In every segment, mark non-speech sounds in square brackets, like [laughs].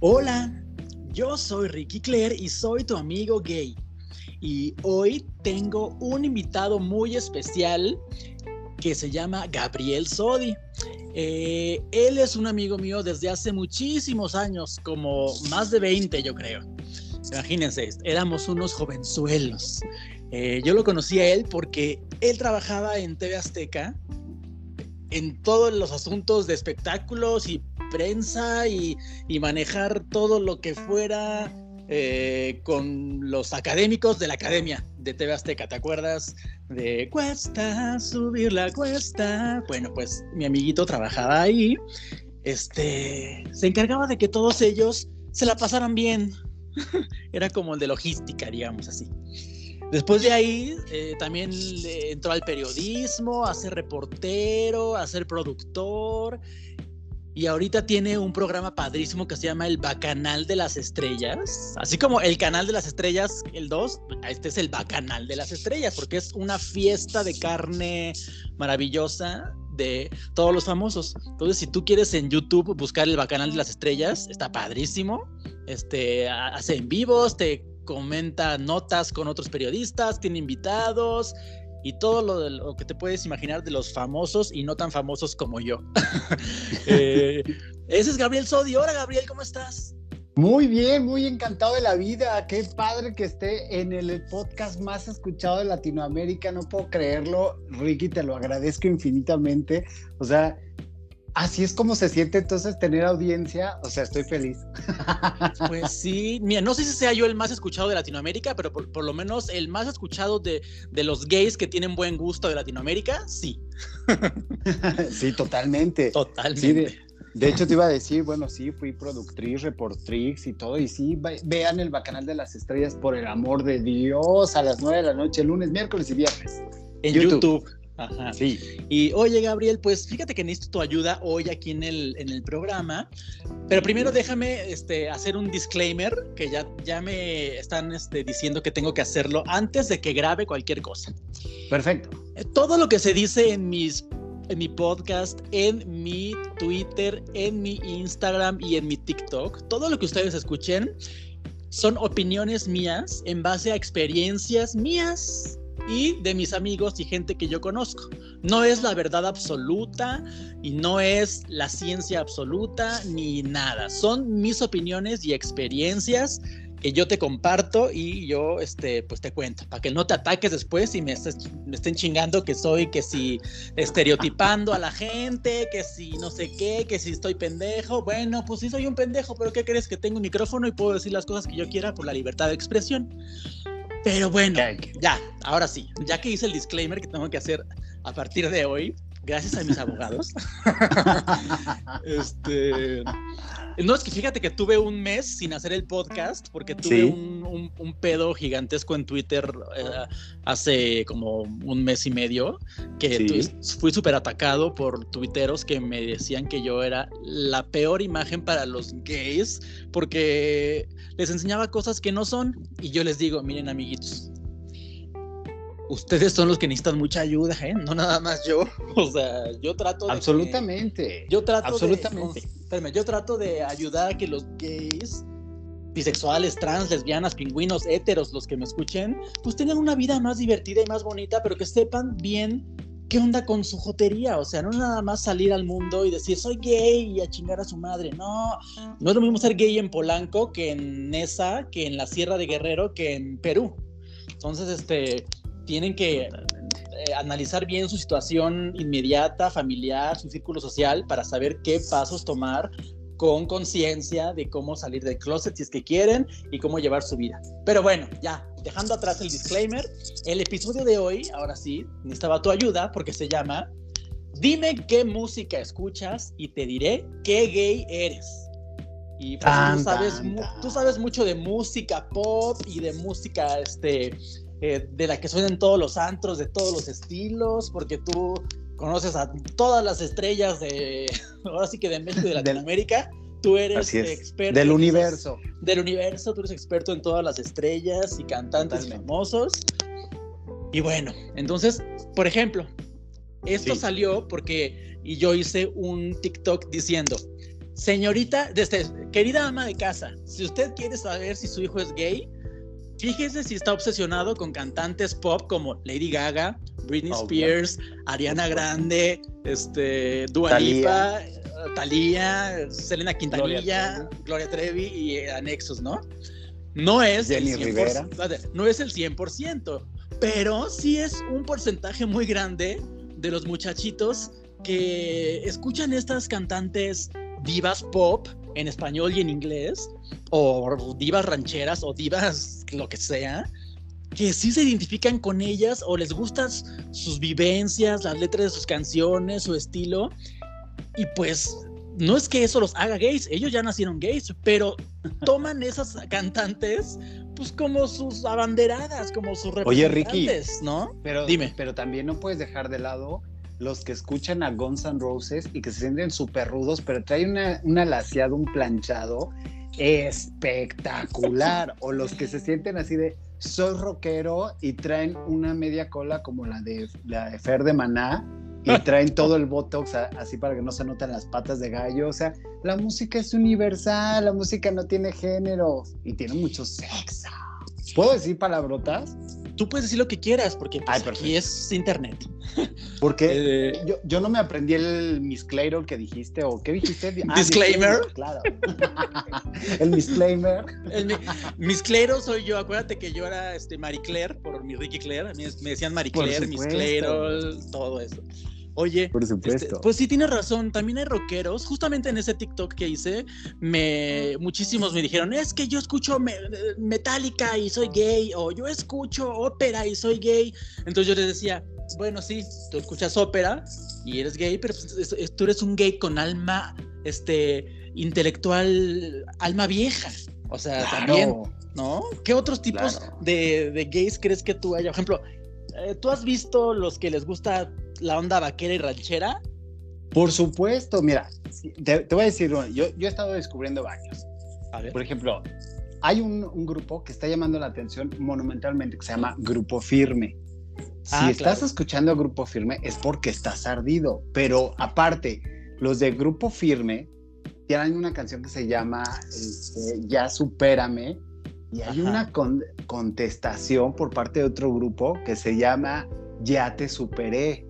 Hola, yo soy Ricky Claire y soy tu amigo gay. Y hoy tengo un invitado muy especial que se llama Gabriel Sodi. Eh, él es un amigo mío desde hace muchísimos años, como más de 20 yo creo. Imagínense, éramos unos jovenzuelos. Eh, yo lo conocí a él porque él trabajaba en TV Azteca en todos los asuntos de espectáculos y prensa y, manejar todo lo que fuera eh, con los académicos de la academia de TV Azteca. ¿Te acuerdas de cuesta subir la cuesta? Bueno, pues mi amiguito trabajaba ahí. Este se encargaba de que todos ellos se la pasaran bien. [laughs] Era como el de logística, digamos así. Después de ahí eh, también entró al periodismo, a ser reportero, a ser productor. Y ahorita tiene un programa padrísimo que se llama El Bacanal de las Estrellas. Así como el Canal de las Estrellas, el 2, este es el Bacanal de las Estrellas, porque es una fiesta de carne maravillosa de todos los famosos. Entonces, si tú quieres en YouTube buscar el Bacanal de las Estrellas, está padrísimo. Este, hace en vivos, te comenta notas con otros periodistas, tiene invitados y todo lo, lo, que te puedes imaginar de los famosos y no tan famosos como yo. [laughs] Eh, ese es Gabriel Sodi. Hola Gabriel, ¿cómo estás? Muy bien, muy encantado de la vida. Qué padre que esté en el podcast más escuchado de Latinoamérica. No puedo creerlo. Ricky, te lo agradezco infinitamente. O sea, Así es como se siente entonces tener audiencia, o sea, estoy feliz. Pues sí, mira, no sé si sea yo el más escuchado de Latinoamérica, pero por, lo menos el más escuchado de, los gays que tienen buen gusto de Latinoamérica, sí. [laughs] Sí, totalmente. Totalmente. de, hecho, te iba a decir, bueno, sí, fui productriz, reportrix y todo, y sí, vean el Bacanal de las Estrellas, por el amor de Dios, a las 9 de la noche, lunes, miércoles y viernes. En YouTube. Ajá. Sí. Y oye, Gabriel, pues fíjate que necesito tu ayuda hoy aquí en el, en el programa. Pero primero déjame este, hacer un disclaimer que ya, ya me están este, diciendo que tengo que hacerlo antes de que grabe cualquier cosa. Perfecto. Todo lo que se dice en mis en mi podcast, en mi Twitter, en mi Instagram y en mi TikTok, todo lo que ustedes escuchen son opiniones mías en base a experiencias mías y de mis amigos y gente que yo conozco. No es la verdad absoluta y no es la ciencia absoluta ni nada. Son mis opiniones y experiencias que yo te comparto y yo este pues te cuento para que no te ataques después y me, me estén chingando que soy que si estereotipando a la gente que si no sé qué que si estoy pendejo bueno pues sí soy un pendejo pero qué crees que tengo un micrófono y puedo decir las cosas que yo quiera por la libertad de expresión pero bueno, ya, ahora sí, ya que hice el disclaimer que tengo que hacer a partir de hoy, gracias a mis abogados. [laughs] este, no, es que fíjate que tuve un mes sin hacer el podcast porque tuve un, un, pedo gigantesco en Twitter eh, hace como un mes y medio que fui súper atacado por tuiteros que me decían que yo era la peor imagen para los gays porque les enseñaba cosas que no son y yo les digo, miren amiguitos, ustedes son los que necesitan mucha ayuda, ¿eh? No nada más yo. [laughs] O sea, yo trato de. Absolutamente. yo trato Absolutamente. De, yo trato de ayudar a que los gays, bisexuales, trans, lesbianas, pingüinos, héteros, los que me escuchen, pues tengan una vida más divertida y más bonita, pero que sepan bien qué onda con su jotería. O sea, no nada más salir al mundo y decir soy gay y a chingar a su madre. No, no es lo mismo ser gay en Polanco que en Nesa, que en la Sierra de Guerrero, que en Perú. Entonces, este, tienen que eh, analizar bien su situación inmediata, familiar, su círculo social, para saber qué pasos tomar con conciencia de cómo salir del closet si es que quieren y cómo llevar su vida. Pero bueno, ya, dejando atrás el disclaimer, el episodio de hoy, ahora sí, necesitaba tu ayuda porque se llama Dime qué música escuchas y te diré qué gay eres. Y pues, tú, sabes, tú sabes mucho de música pop y de música este, eh, de la que suenan todos los antros, de todos los estilos, porque tú conoces a todas las estrellas de, [laughs] ahora sí que de México y de Latinoamérica. Tú eres experto. Del universo. del universo, tú eres experto en todas las estrellas y cantantes famosos. Y bueno, entonces, por ejemplo, esto salió porque, y yo hice un TikTok diciendo, señorita, desde, querida ama de casa, si usted quiere saber si su hijo es gay, fíjese si está obsesionado con cantantes pop como Lady Gaga, Britney Spears, Ariana Grande, este, Dua Lipa, Thalía, Selena Quintanilla, Gloria Trevi, y eh, anexos, ¿no? No es, el 100%, no es el 100%, pero sí es un porcentaje muy grande de los muchachitos que escuchan estas cantantes divas pop en español y en inglés, o divas rancheras, o divas lo que sea, que sí se identifican con ellas o les gustan sus vivencias, las letras de sus canciones, su estilo, y pues no es que eso los haga gays, ellos ya nacieron gays, pero [laughs] toman esas cantantes pues como sus abanderadas, como sus representantes, Oye, Ricky, ¿no? Pero dime, pero también no puedes dejar de lado los que escuchan a Guns N' Roses y que se sienten súper rudos, pero trae una, una laseada, un planchado espectacular. o los que se sienten así de soy rockero y traen una media cola como la de, la de Fer de Maná y [laughs] traen todo el botox así para que no se noten las patas de gallo. O sea, la música es universal, la música no tiene género y tiene mucho sexo. ¿Puedo decir palabrotas? Tú puedes decir lo que quieras, porque pues, aquí es internet. Porque eh, yo, no me aprendí el misclero que dijiste, o ¿qué dijiste? Ah, disclaimer. Claro. [laughs] el disclaimer. Misclero soy yo. Acuérdate que yo era este Marie Claire, por mi Ricky Claire. Me decían Marie Claire, misclero, todo eso. Oye, Por supuesto. Este, pues sí tienes razón, también hay rockeros. Justamente en ese TikTok que hice, me, muchísimos me dijeron, es que yo escucho Metallica y soy gay, o yo escucho ópera y soy gay. Entonces yo les decía, bueno, sí, tú escuchas ópera y eres gay, pero pues, tú eres un gay con alma, este, intelectual, alma vieja. O sea, también, ¿no? ¿Qué otros tipos de, de, gays crees que tú haya? Por ejemplo, eh, ¿tú has visto los que les gusta la onda vaquera y ranchera? Por supuesto, mira, te, voy a decir, yo, yo he estado descubriendo varios. Por ejemplo, hay un, grupo que está llamando la atención monumentalmente que se llama Grupo Firme. Si ah, estás escuchando Grupo Firme es porque estás ardido, pero aparte, los de Grupo Firme tienen una canción que se llama este, Ya Supérame y hay una contestación por parte de otro grupo que se llama Ya Te Superé.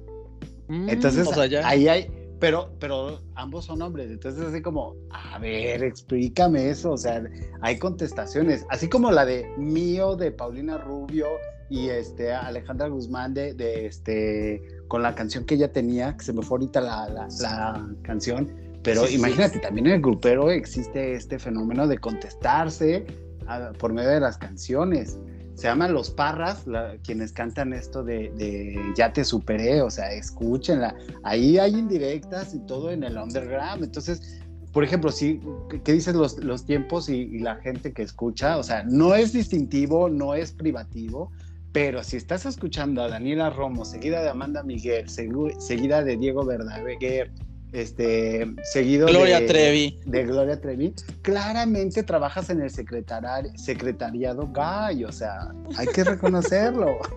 Mm, entonces, ahí hay, pero, pero ambos son hombres, entonces así como, a ver, explícame eso, o sea, hay contestaciones, así como la de Mío de Paulina Rubio y este Alejandra Guzmán de, de este, con la canción que ella tenía, que se me fue ahorita la, la, canción, pero imagínate, también en el grupero existe este fenómeno de contestarse por medio de las canciones se llaman Los Parras, quienes cantan esto de, Ya te superé, o sea, escúchenla. Ahí hay indirectas y todo en el underground. Entonces, por ejemplo, si, ¿qué dices los, los tiempos y, la gente que escucha? O sea, no es distintivo, no es privativo, pero si estás escuchando a Daniela Romo, seguida de Amanda Miguel, seguida de Diego Verdaguer, este, seguido Gloria Trevi. de Gloria Trevi, claramente trabajas en el secretariado gay, o sea, hay que reconocerlo. [laughs]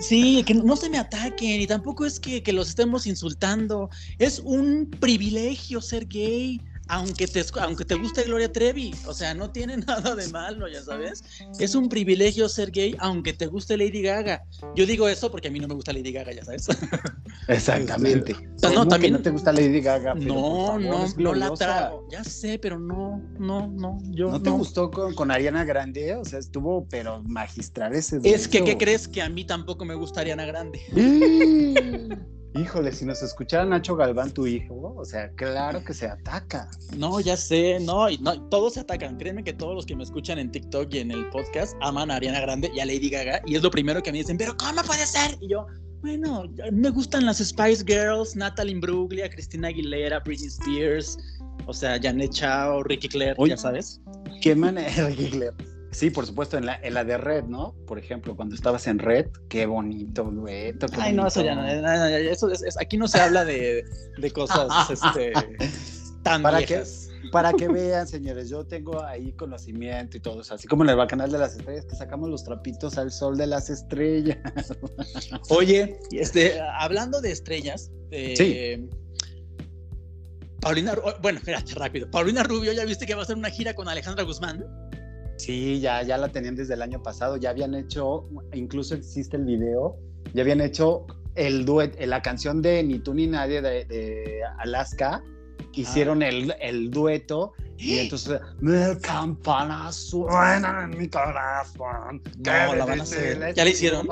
Sí, que no se me ataquen y tampoco es que, que los estemos insultando, es un privilegio ser gay aunque te, aunque te guste Gloria Trevi, o sea, no tiene [laughs] nada de malo, ya sabes. Es un privilegio ser gay, aunque te guste Lady Gaga. Yo digo eso porque a mí no me gusta Lady Gaga, ya sabes. [laughs] Exactamente. no, también no te gusta Lady Gaga. no, no, no la trago. Ya sé, pero no, no, no. Yo, ¿No te gustó con, con, Ariana Grande? O sea, estuvo, pero magistral ese. Es que, ¿qué crees? Que a mí tampoco me gusta Ariana Grande. [laughs] Híjole, si nos escuchara Nacho Galván, tu hijo, o sea, claro que se ataca. No, ya sé, no, y no, todos se atacan. Créeme que todos los que me escuchan en TikTok y en el podcast aman a Ariana Grande y a Lady Gaga, y es lo primero que me dicen, pero ¿cómo puede ser? Y yo, bueno, me gustan las Spice Girls, Natalie Imbruglia, Cristina Aguilera, Britney Spears, o sea, Janet Chao, Ricky Claire, ya sabes. ¿Qué manera, [laughs] Ricky Claire? Sí, por supuesto, en la, en la de Red, ¿no? Por ejemplo, cuando estabas en Red, qué bonito dueto. Ay, no, eso ya no. Eso es, aquí no se habla de, de cosas [laughs] este, tan para viejas. Que, para que [laughs] vean, señores, yo tengo ahí conocimiento y todo eso, así como en el canal de las estrellas, que sacamos los trapitos al sol de las estrellas. [laughs] Oye, este, hablando de estrellas, eh, Paulina, bueno, espérate rápido. Paulina Rubio, ¿ya viste que va a hacer una gira con Alejandra Guzmán? Sí, ya, ya la tenían desde el año pasado, ya habían hecho, incluso existe el video, ya habían hecho el duet, la canción de Ni tú ni nadie de, Alaska, hicieron el, el, dueto y entonces me campanas suenan en mi corazón. No, la van a hacer. ¿Ya le hicieron?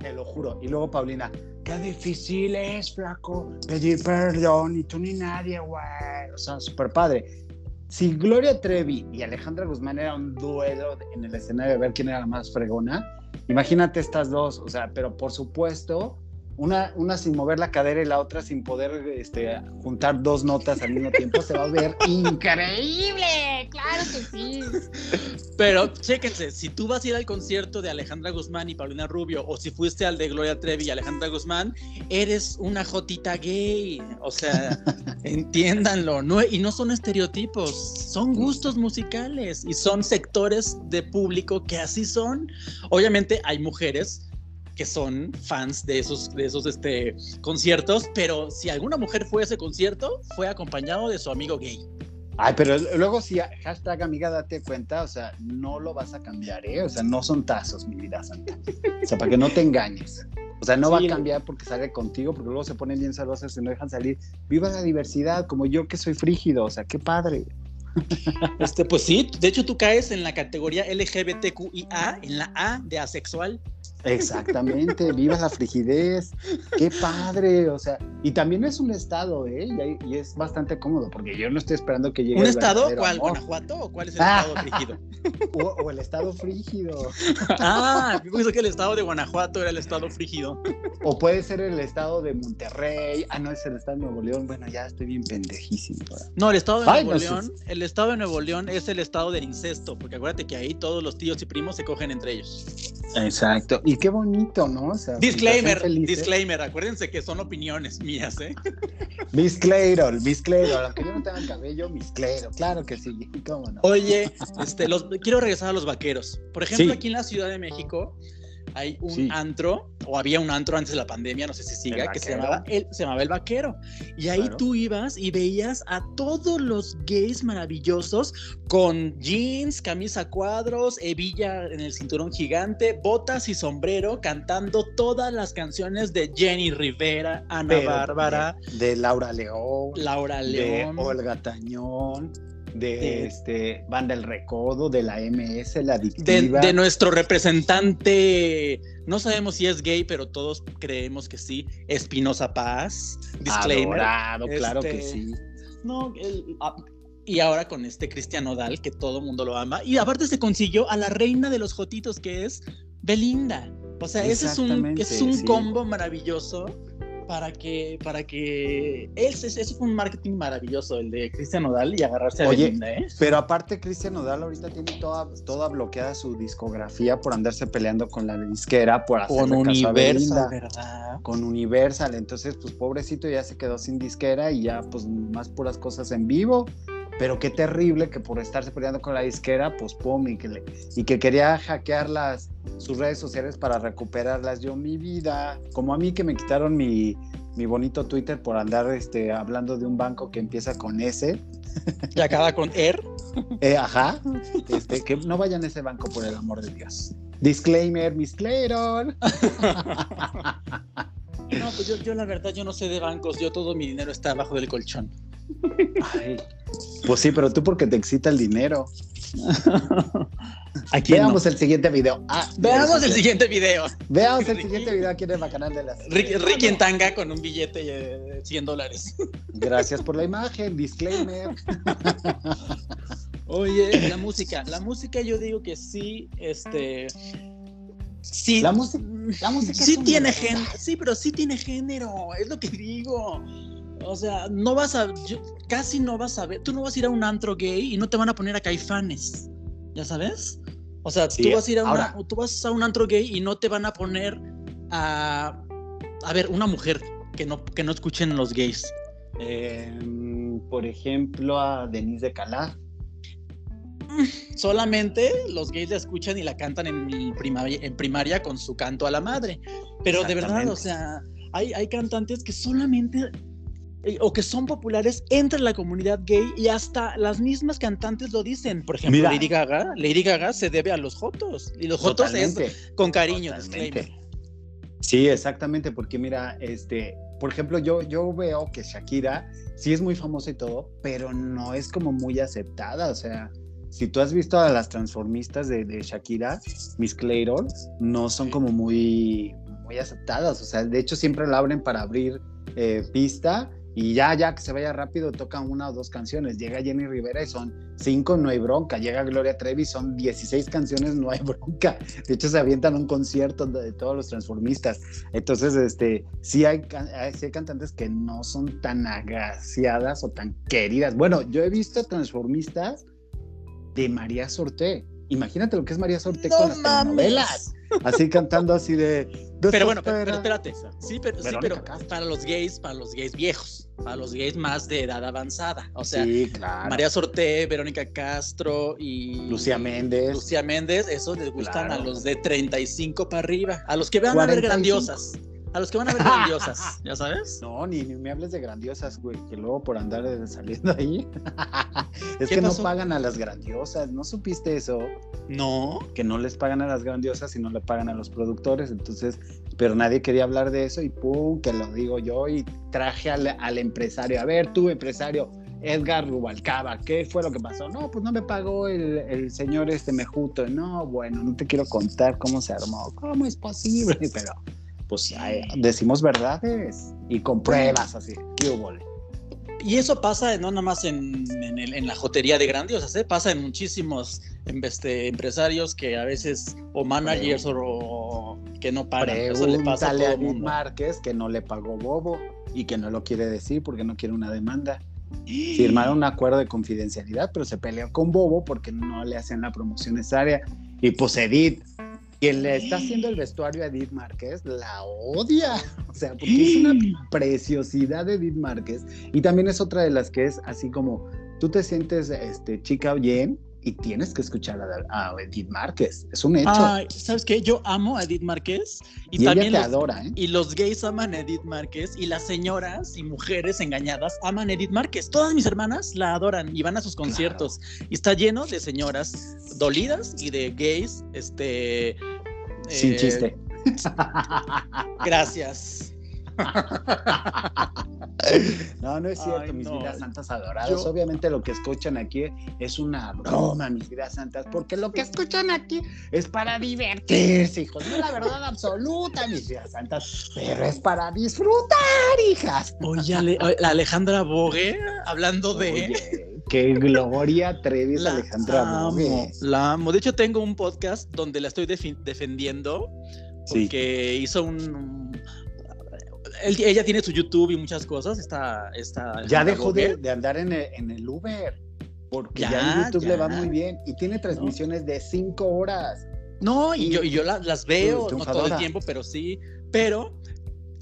te lo juro. Y luego Paulina, qué difícil es, flaco, pedir perdón, ni tú ni nadie, güey. O sea, súper padre. Si Gloria Trevi y Alejandra Guzmán era un duelo en el escenario de ver quién era la más fregona, imagínate estas dos, o sea, pero por supuesto, una, una sin mover la cadera y la otra sin poder este, juntar dos notas al mismo tiempo, se va a ver [laughs] increíble. Claro que sí. Pero chéquense, si tú vas a ir al concierto de Alejandra Guzmán y Paulina Rubio, o si fuiste al de Gloria Trevi y Alejandra Guzmán, eres una jotita gay. O sea, [laughs] entiéndanlo. No, y no son estereotipos, son gustos musicales y son sectores de público que así son. Obviamente hay mujeres que son fans de esos, de esos este, conciertos, pero si alguna mujer fue a ese concierto, fue acompañado de su amigo gay. Ay, pero luego si hashtag amiga date cuenta, o sea, no lo vas a cambiar, ¿eh? O sea, no son tazos, mi vida santa. O sea, para que no te engañes. O sea, no va a cambiar porque sale contigo, porque luego se ponen bien celosas y no dejan salir. Viva la diversidad, como yo que soy frígido, o sea, qué padre. Este, pues sí, de hecho tú caes en la categoría LGBTQIA, en la A de asexual. Exactamente, viva la frigidez, qué padre, o sea, y también es un estado, ¿eh? Y, es bastante cómodo, porque yo no estoy esperando que llegue. ¿Un estado? ¿Cuál? ¿Guanajuato? ¿O cuál es el estado frígido? O, el estado frígido. Ah, yo pensé que el estado de Guanajuato era el estado frígido. O puede ser el estado de Monterrey. Ah, no, es el estado de Nuevo León. Bueno, ya estoy bien pendejísimo. No, el estado de Nuevo León, el estado de Nuevo León es el estado del incesto, porque acuérdate que ahí todos los tíos y primos se cogen entre ellos. Exacto. Y qué bonito, ¿no? disclaimer, disclaimer, acuérdense que son opiniones mías, ¿eh? [laughs] Misclero, misclero, aunque yo no tenga cabello, misclero, claro que sí, ¿cómo no? Oye, este, los, quiero regresar a los vaqueros. Por ejemplo, aquí en la Ciudad de México, hay un antro, o había un antro antes de la pandemia, no sé si siga, que se llamaba, el, se llamaba El Vaquero. Y ahí tú ibas y veías a todos los gays maravillosos con jeans, camisa cuadros, hebilla en el cinturón gigante, botas y sombrero, cantando todas las canciones de Jenny Rivera, Ana Bárbara. De, Laura León. Laura León. De Olga Tañón de este Banda El Recodo, de la MS, la adictiva. De, nuestro representante, no sabemos si es gay, pero todos creemos que sí, Espinosa Paz. Disclaimer. claro que este, sí. No, y ahora con este Cristian Odal, que todo mundo lo ama. Y aparte se consiguió a la reina de los jotitos, que es Belinda. O sea, ese es un, es un combo maravilloso para que, para que ese fue un marketing maravilloso, el de Cristian Nodal y agarrarse a Oye, ¿eh? Pero aparte, Cristian Nodal ahorita tiene toda, toda bloqueada su discografía por andarse peleando con la disquera, por hacer con Universal, ¿verdad? Con Universal, entonces, pues pobrecito ya se quedó sin disquera y ya, pues más puras cosas en vivo. Pero qué terrible que por estarse peleando con la disquera, pues pum, y que, y que quería hackear las, sus redes sociales para recuperarlas. Yo, mi vida, como a mí que me quitaron mi, mi bonito Twitter por andar este, hablando de un banco que empieza con S. [laughs] Y acaba con ER. [laughs] Eh, ajá. Este, que no vayan a ese banco por el amor de Dios. Disclaimer, misclaimer. [laughs] No, pues yo, yo la verdad, yo no sé de bancos. Yo todo mi dinero está abajo del colchón. Pues sí, pero tú porque te excita el dinero. [laughs] Veamos el siguiente video. Ah, Veamos el siguiente video. Veamos el siguiente video aquí en el canal de las. Ricky, en tanga con un billete de 100 dólares. Gracias por la imagen, disclaimer. [laughs] Oye, la música. La música yo digo que sí, este. Sí, la, música, la música sí tiene género, sí, pero sí tiene género, es lo que digo. O sea, no vas a, casi no vas a ver, tú no vas a ir a un antro gay y no te van a poner a caifanes, ¿ya sabes? O sea, tú, vas a ir a tú vas a un antro gay y no te van a poner a, a ver, una mujer que no, que no escuchen los gays. Em, por ejemplo, a Denise de Calá. Solamente los gays la escuchan y la cantan en primaria, en primaria con su canto a la madre. Pero de verdad, o sea, hay, hay cantantes que solamente o que son populares entre la comunidad gay y hasta las mismas cantantes lo dicen. Por ejemplo, Mira. Lady Gaga, Lady Gaga se debe a los jotos y los jotos es con cariño. Sí, exactamente, porque mira, este, por ejemplo, yo, yo veo que Shakira sí es muy famosa y todo, pero no es como muy aceptada. O sea, si tú has visto a las transformistas de, de Shakira, Miss Clayton, no son como muy, muy aceptadas. O sea, de hecho siempre la abren para abrir eh, pista y ya, ya que se vaya rápido, tocan una o dos canciones. Llega Jenny Rivera y son cinco, no hay bronca. Llega Gloria Trevi, son 16 canciones, no hay [laughs] bronca. De hecho, se avientan un concierto de, todos los transformistas. Entonces, este, sí hay- sí hay cantantes que no son tan agraciadas o tan queridas. Bueno, yo he visto transformistas de María Sorté. Imagínate lo que es María Sorté No con las telenovelas. Así cantando así de... Pero bueno, pero, pero espérate. Sí, pero, sí, Verónica pero Castro. para los gays, para los gays viejos, para los gays más de edad avanzada. O sea, sí, claro. María Sorté, Verónica Castro y Lucía Méndez. Lucía Méndez, esos les gustan Claro. a los de 35 para arriba, a los que van a ver 45. grandiosas, a los que van a ver [laughs] grandiosas, ¿ya sabes? No, ni, ni me hables de grandiosas, güey, que luego por andar [laughs] saliendo ahí. [laughs] es ¿Qué que pasó? no pagan a las grandiosas, ¿no supiste eso? No, Que no les pagan a las grandiosas y no le pagan a los productores, entonces, pero nadie quería hablar de eso y pum, que lo digo yo y traje al, al empresario. A ver, tú, empresario, Edgar Rubalcaba, ¿qué fue lo que pasó? No, pues no me pagó el, el señor este Mejuto. No, bueno, no te quiero contar cómo se armó. ¿Cómo es posible? Pero, pues ay, decimos verdades y con pruebas así. Y eso pasa no nada más en, en, el- en la jotería de grandiosas, ¿eh? pasa en muchísimos em, este, empresarios que a veces, o managers o, o que no pagan, eso le pasa a todo a mundo. Márquez que no le pagó Bobo y que no lo quiere decir porque no quiere una demanda. [gasps] Firmaron un acuerdo de confidencialidad, pero se peleó con Bobo porque no le hacían la promoción necesaria. Y pues Edith, quien le está haciendo el vestuario a Edith Márquez, la odia. O sea, porque es una preciosidad de Edith Márquez. Y también es otra de las que es así como tú te sientes este, chica bien y tienes que escuchar a, a Edith Márquez. Es un hecho. Ay, ¿sabes qué? Yo amo a Edith Márquez y, y ella también te los- adora, ¿eh? Y los gays aman a Edith Márquez y las señoras y mujeres engañadas aman a Edith Márquez. Todas mis hermanas la adoran y van a sus conciertos. Y está lleno de señoras dolidas y de gays, este... Sin eh, chiste. [laughs] Gracias. [laughs] No, no es cierto, Ay, mis no. vidas santas adoradas. Yo- Obviamente lo que escuchan aquí es una broma, mis vidas santas, porque lo que escuchan aquí es para divertirse, hijos. No es la verdad absoluta, mis vidas santas, pero es para disfrutar, hijas. Oye, Ale- la Alejandra Bogue, hablando de... Oye, qué Gloria Trevi es La Alejandra amo, Bogue. la amo. De hecho, tengo un podcast donde la estoy defendiendo Sí. porque hizo un... él- ella tiene su YouTube y muchas cosas. Está, está Ya dejó de, de andar en el, en el Uber, porque ya, Ya, en YouTube le va muy bien y tiene transmisiones de cinco horas. No, y Y- yo, y yo la- las veo, no todo el tiempo, pero sí. Pero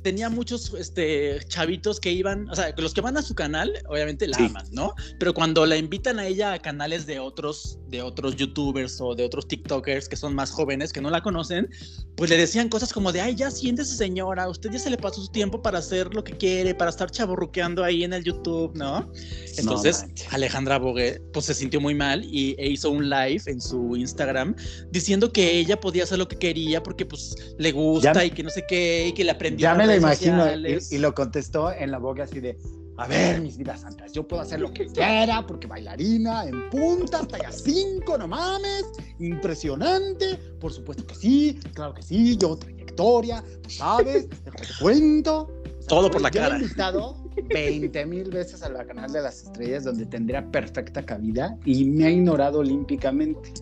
tenía muchos este, chavitos que iban, o sea, los que van a su canal, obviamente la Sí. aman, ¿no? Pero cuando la invitan a ella a canales de otros, de otros youtubers o de otros TikTokers que son más jóvenes, que no la conocen, pues le decían cosas como de, ay, ya siéntese señora, usted ya se le pasó su tiempo para hacer lo que quiere, para estar chaborruqueando ahí en el YouTube, ¿no? Entonces. Alejandra Bogue, pues se sintió muy mal y e hizo un live en su Instagram diciendo que ella podía hacer lo que quería porque pues le gusta Ya- y que no sé qué y que le aprendió. Ya me lo imagino y, y lo contestó en la boca así de, a ver, mis vidas santas, yo puedo hacer lo que quiera porque bailarina en punta, talla 5, no mames, impresionante, por supuesto que sí, claro que sí, yo trayectoria, sabes, te cuento. O sea, Todo por la yo cara. He invitado 20 mil veces a la canal de las estrellas donde tendría perfecta cabida y me ha ignorado olímpicamente.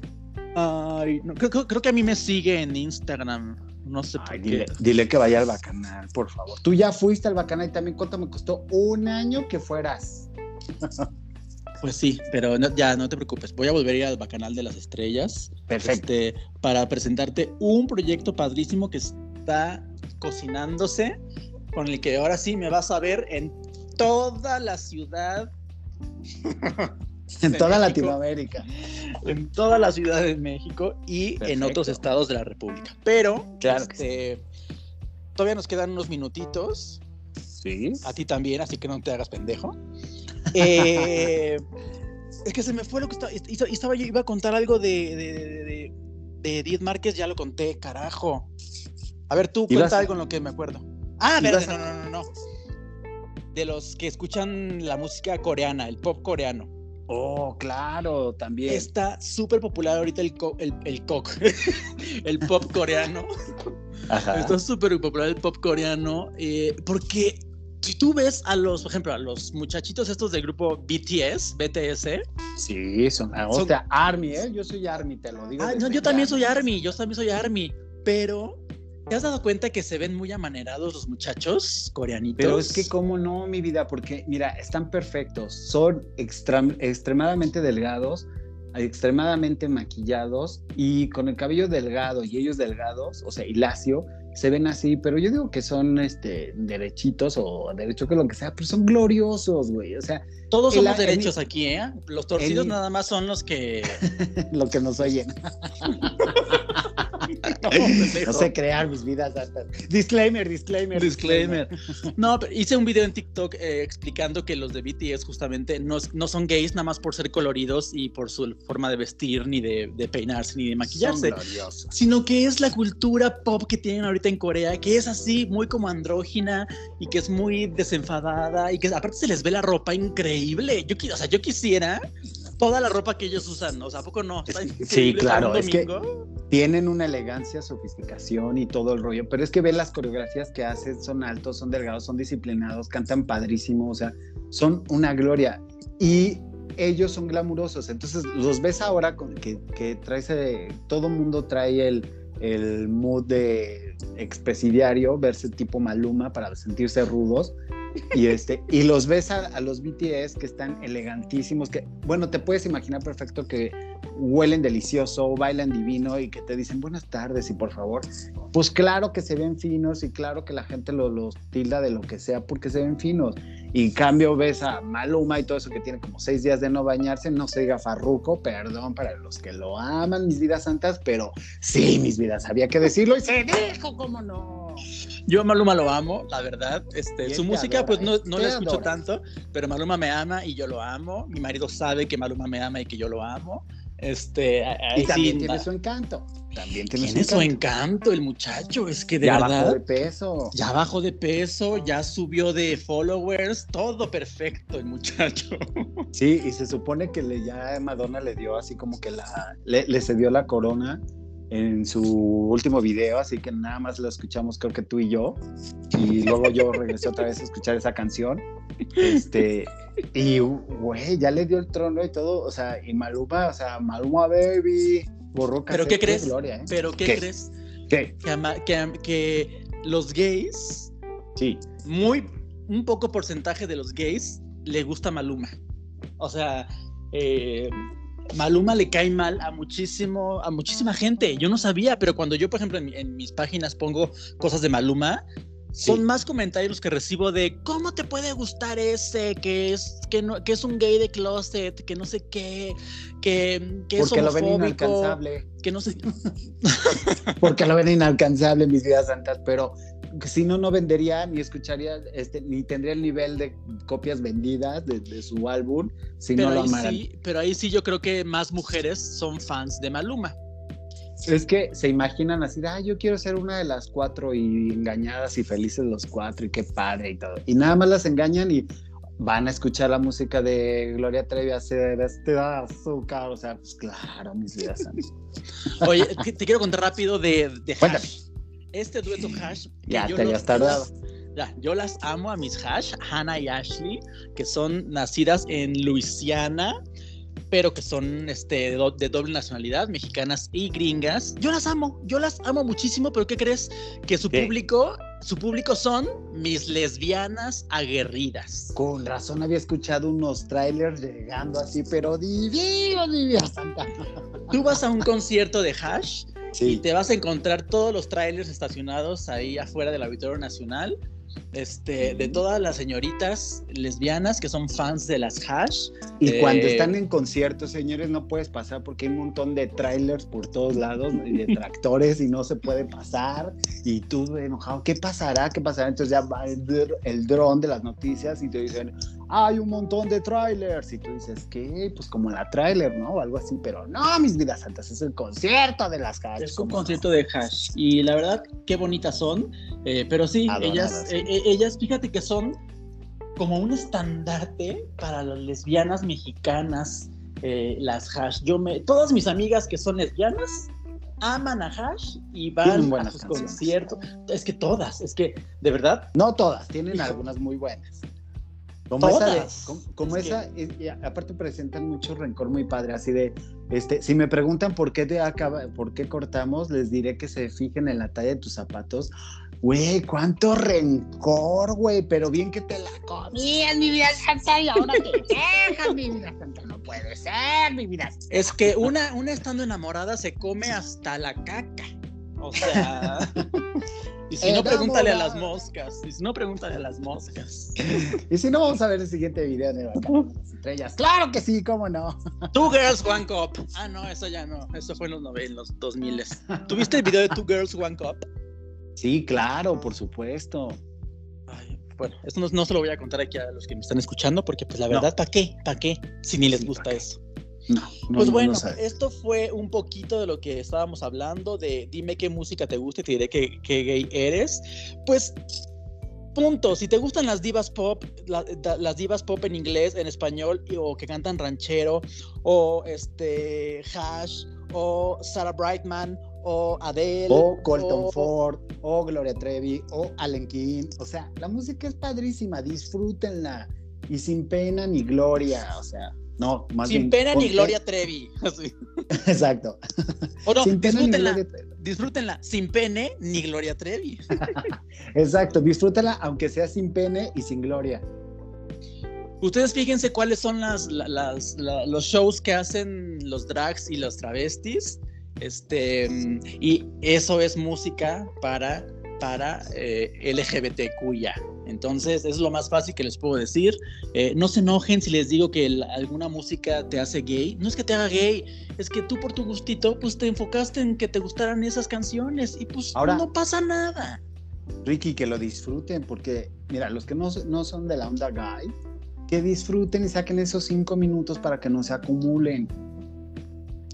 Ay, no, creo, creo- creo que a mí me sigue en Instagram. No sé Ay, por dile, qué. dile que vaya al bacanal, por favor. Tú ya fuiste al bacanal y también cuánto me costó un año que fueras. [laughs] Pues sí, pero no- ya no te preocupes. Voy a volver a ir al Bacanal de las Estrellas. Perfecto. este, para presentarte un proyecto padrísimo que está cocinándose, con el que ahora sí me vas a ver en toda la ciudad, [laughs] en de toda México. Latinoamérica. en toda la ciudad de México y en otros estados de la República. Pero Claro este, todavía nos quedan unos minutitos Sí. A ti también, así que no te hagas pendejo. [laughs] Eh, es que se me fue lo que estaba. Estaba yo iba a contar algo de, de, de, Edith Márquez, ya lo conté, carajo. A ver, tú cuenta algo en lo que me acuerdo. Ah, verde, no, no, no, no. De los que escuchan la música coreana, el pop coreano. Oh, claro, también. Está súper popular ahorita el, el, el cock, [laughs] el pop coreano. Ajá. Está súper popular el pop coreano eh, porque si tú ves a los, por ejemplo, a los muchachitos estos del grupo BTS, BTS. Sí, son, o sea, Army, ¿eh? Yo soy Army, te lo digo. Ah, no, yo también soy Army, yo también soy Army, pero ¿Te has dado cuenta que se ven muy amanerados los muchachos coreanitos? Pero es que, ¿cómo no, mi vida? Porque, mira, están perfectos. Son extremadamente delgados, extremadamente maquillados y con el cabello delgado y ellos delgados, o sea, y lacio, se ven así, pero yo digo que son este derechitos o derecho que lo que sea, pero son gloriosos, güey. O sea, todos somos derechos aquí, ¿eh? Los torcidos nada más son los que [laughs] lo que nos oyen. [laughs] [laughs] no, sé crear mis vidas Disclaimer, disclaimer. Disclaimer. No, pero hice un video en TikTok eh, explicando que los de BTS justamente no, no, son gays nada más por ser coloridos y por su forma de vestir, ni de, peinarse, ni de maquillarse. Sino que es la cultura pop que tienen ahorita en Corea, que es así, muy como andrógina y que es muy desenfadada y que aparte se les ve la ropa increíble. Yo, o sea, yo quisiera toda la ropa que ellos usan, o sea, ¿a poco no? sí, claro, es que tienen una elegancia, sofisticación y todo el rollo, pero es que ve las coreografías que hacen, son altos, son delgados, son disciplinados, cantan padrísimo, o sea, son una gloria. Y ellos son glamurosos, entonces los ves ahora con, que, que trae todo mundo trae el, el mood de expresidiario, verse tipo Maluma para sentirse rudos y, este, y los ves a, los BTS que están elegantísimos, que, bueno, te puedes imaginar perfecto que huelen delicioso, bailan divino y que te dicen buenas tardes y por favor. Pues claro que se ven finos y claro que la gente los tilda de lo que sea porque se ven finos. Y en cambio ves a Maluma y todo eso que tiene como seis días de no bañarse, no se diga farruco, perdón para los que lo aman, mis vidas santas, pero sí, mis vidas, había que decirlo y se dijo, ¿cómo no? Yo a Maluma lo amo, la verdad. Este, su música, pues no, no la escucho tanto, pero Maluma me ama y yo lo amo. Mi marido sabe que Maluma me ama y que yo lo amo. Este, y también tiene su encanto. También tiene, su, encanto. el muchacho. Es que de ya verdad. Ya bajó de peso. Ya bajó de peso, ya subió de followers, todo perfecto el muchacho. [laughs] Sí, y se supone que le, ya Madonna le dio así como que la, le, le cedió la corona en su último video, así que nada más lo escuchamos creo que tú y yo, y luego yo regresé otra vez a escuchar esa canción, este, y güey, ya le dio el trono y todo, o sea, y Maluma, o sea, Maluma Baby, borró ¿Pero qué crees? Gloria, ¿eh? ¿Pero qué, crees? ¿Qué? Que, que, los gays, sí. muy, un poco porcentaje de los gays le gusta Maluma, o sea, eh, Maluma le cae mal a muchísimo, a muchísima gente. Yo no sabía, pero cuando yo, por ejemplo, en, mis páginas pongo cosas de Maluma, son más comentarios que recibo de cómo te puede gustar ese, que es, que no, que es un gay de closet, que no sé qué, que, que Porque lo ven inalcanzable. Que no sé. [laughs] Porque lo ven inalcanzable, mis vidas santas, pero si no, no vendería ni escucharía, este, ni tendría el nivel de copias vendidas de, su álbum si no lo amaran. Sí, pero ahí sí yo creo que más mujeres son fans de Maluma. Es que se imaginan así, ah, yo quiero ser una de las cuatro y engañadas y felices los cuatro y qué padre y todo. Y nada más las engañan y van a escuchar la música de Gloria Trevi hacer este azúcar, o sea, pues claro, mis vidas. Oye, te quiero contar rápido de, de este dueto hash. ya te habías tardado. Ya, yo las amo a mis hash, Hannah y Ashley, que son nacidas en Luisiana, pero que son este, de, doble nacionalidad, mexicanas y gringas. Yo las amo, yo las amo muchísimo, pero ¿qué crees? Que su público, su público son mis lesbianas aguerridas. Con razón había escuchado unos trailers llegando así, pero divino, divino, santa. [laughs] Tú vas a un concierto de hash y te vas a encontrar todos los trailers estacionados ahí afuera del Auditorio Nacional este, de todas las señoritas lesbianas que son fans de las hash. Y cuando eh, están en conciertos, señores, no puedes pasar porque hay un montón de trailers por todos lados y de [laughs] tractores y no se puede pasar. Y tú enojado, ¿qué pasará? ¿Qué pasará? Entonces ya va el, el dron de las noticias y te dicen, hay un montón de trailers. Y tú dices, ¿qué? Pues como la trailer, ¿no? O algo así. Pero no, mis vidas santas, es el concierto de las hash. Es un concierto de hash. Y la verdad, qué bonitas son. Eh, pero sí, ellas, eh, eh, ellas, fíjate que son como un estandarte para las lesbianas mexicanas, las hash. Yo me, todas mis amigas que son lesbianas aman a Hash y van a sus conciertos. Es que todas, es que de verdad. No todas, tienen algunas muy buenas. Como esa, como, esa aparte presentan mucho rencor muy padre, así de, este, si me preguntan por qué te acaba, por qué cortamos, les diré que se fijen en la talla de tus zapatos. Güey, cuánto rencor, güey, pero bien que te la comías, mi vida santa, y ahora te dejas, mi vida santa, no puede ser, mi vida Es que una, una estando enamorada se come hasta la caca, o sea... [laughs] Y si no, pregúntale a las moscas. Y si no, pregúntale a las moscas. [laughs] y si no, vamos a ver el siguiente video de las estrellas. Claro que sí, cómo no. [laughs] Two Girls, One Cup. Ah, no, eso ya no. Eso fue en los, 90, los 2000. ¿Tuviste el video de Two Girls, One Cup? Sí, claro, por supuesto. bueno, esto no, se lo voy a contar aquí a los que me están escuchando, porque pues la verdad, ¿para qué? ¿Para qué? Si ni les gusta eso. No, pues bueno, esto fue un poquito de lo que estábamos hablando, de dime qué música te gusta y te diré qué, gay eres. Pues punto, si te gustan las divas pop, las divas pop en inglés, en español, o que cantan ranchero, o este Hash, o Sarah Brightman, o Adele, o Colton Ford, o Gloria Trevi, o Allen King, o sea, la música es padrísima, disfrútenla. Y sin pena ni gloria, o sea, no, más Sin pena ni Gloria Trevi. [laughs] Exacto. O no, sin disfrútenla, disfrútenla, sin pene ni Gloria Trevi. [laughs] Exacto, disfrútenla aunque sea sin pene y sin gloria. Ustedes fíjense cuáles son las, los shows que hacen los drags y los travestis. Este, y eso es música para, para eh, LGBTQIA. Entonces, es lo más fácil que les puedo decir. Eh, no se enojen si les digo que alguna música te hace gay. No es que te haga gay, es que tú por tu gustito, pues te enfocaste en que te gustaran esas canciones y pues Ahora, no pasa nada. Ricky, que lo disfruten, porque mira, los que no, no son de la onda gay, que disfruten y saquen esos cinco minutos para que no se acumulen.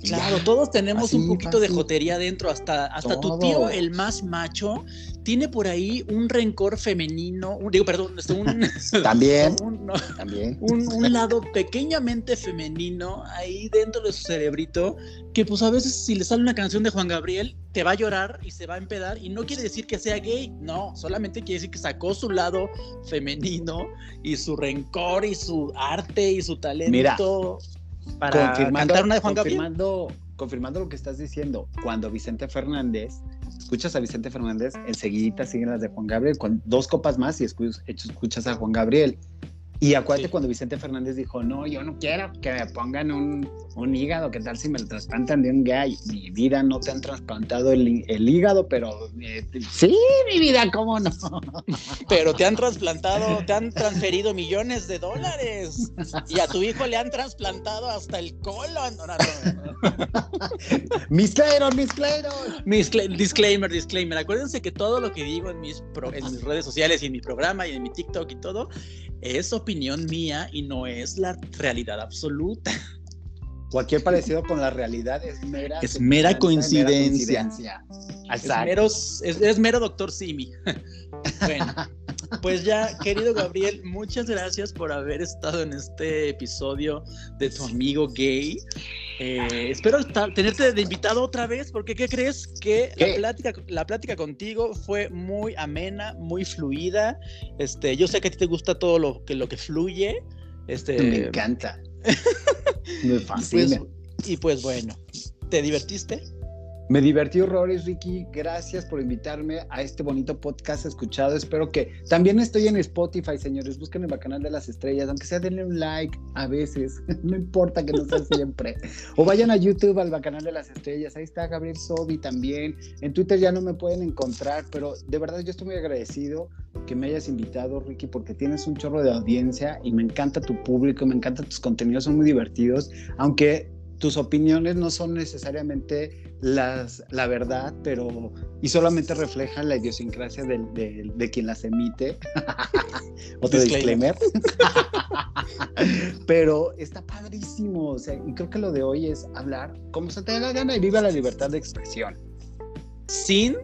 Claro, todos tenemos un poquito de jotería dentro, hasta, hasta tu tío, el más macho, tiene por ahí un rencor femenino, digo, perdón, este, un, [laughs] [laughs] también, un, también. Un, [laughs] lado pequeñamente femenino ahí dentro de su cerebrito, que pues a veces si le sale una canción de Juan Gabriel, te va a llorar y se va a empedar, y no quiere decir que sea gay, no, solamente quiere decir que sacó su lado femenino y su rencor y su arte y su talento para cantar una de Juan Gabriel. Confirmando lo que estás diciendo, cuando Vicente Fernández escuchas a Vicente Fernández, enseguida siguen las de Juan Gabriel, con dos copas más y escuchas a Juan Gabriel. Y acuérdate cuando Vicente Fernández dijo, no, yo no quiero que me pongan un, un hígado, ¿qué tal si me lo trasplantan de un gay? Mi vida no te han trasplantado el, el hígado, pero eh, sí, mi vida, ¿cómo no? [laughs] Pero te han trasplantado, te han transferido millones de dólares y a tu hijo le han trasplantado hasta el colon. No, [laughs] mis disclaimer, disclaimer. Acuérdense que todo lo que digo en mis, en mis redes sociales y en mi programa y en mi TikTok y todo es opinión mía y no es la realidad absoluta. Cualquier parecido con la realidad es mera, es mera coincidencia. Es, mero, doctor Simi. [laughs] bueno, pues ya, querido Gabriel, muchas gracias por haber estado en este episodio de tu amigo gay. Eh, espero tenerte de invitado otra vez, porque ¿qué crees? Que La, plática, la plática contigo fue muy amena, muy fluida. Este, yo sé que a ti te gusta todo lo que, lo que fluye. Este, Me encanta. [laughs] Me fascina. y pues bueno, ¿te divertiste? Me divertí horrores, Ricky. Gracias por invitarme a este bonito podcast escuchado. Espero que también estoy en Spotify, señores. Busquen el canal de las estrellas, aunque sea denle un like a veces. [laughs] no importa que no sea [laughs] siempre. o vayan a YouTube al canal de las estrellas. Ahí está Gabriel Sobi también. En Twitter ya no me pueden encontrar, pero de verdad yo estoy muy agradecido que me hayas invitado, Ricky, porque tienes un chorro de audiencia y me encanta tu público, me encantan tus contenidos, son muy divertidos, aunque tus opiniones no son necesariamente las, la verdad, pero y solamente reflejan la idiosincrasia de, de, quien las emite. [laughs] Otro disclaimer. [laughs] pero está padrísimo, o sea, y creo que lo de hoy es hablar como se te dé la gana y viva la libertad de expresión. Sin,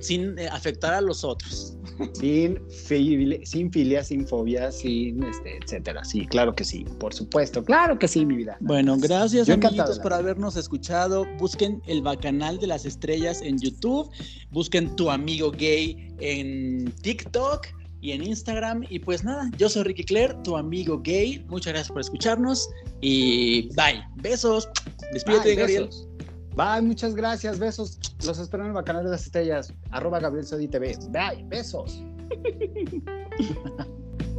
sin eh, afectar a los otros sin, sin filia, sin fobia, sin, este, etcétera. Sí, claro que sí, por supuesto, claro que sí, mi vida. Bueno, gracias amiguitos por habernos escuchado. Busquen el Bacanal de las Estrellas en YouTube, busquen tu amigo gay en TikTok y en Instagram. Y pues nada, yo soy Ricky Claire, tu amigo gay. Muchas gracias por escucharnos y bye. Besos. Despídete, Gabriel. Bye, muchas gracias, besos. Los espero en el canal de las Estrellas, arroba Gabriel Sodi TV. Bye, besos. [laughs]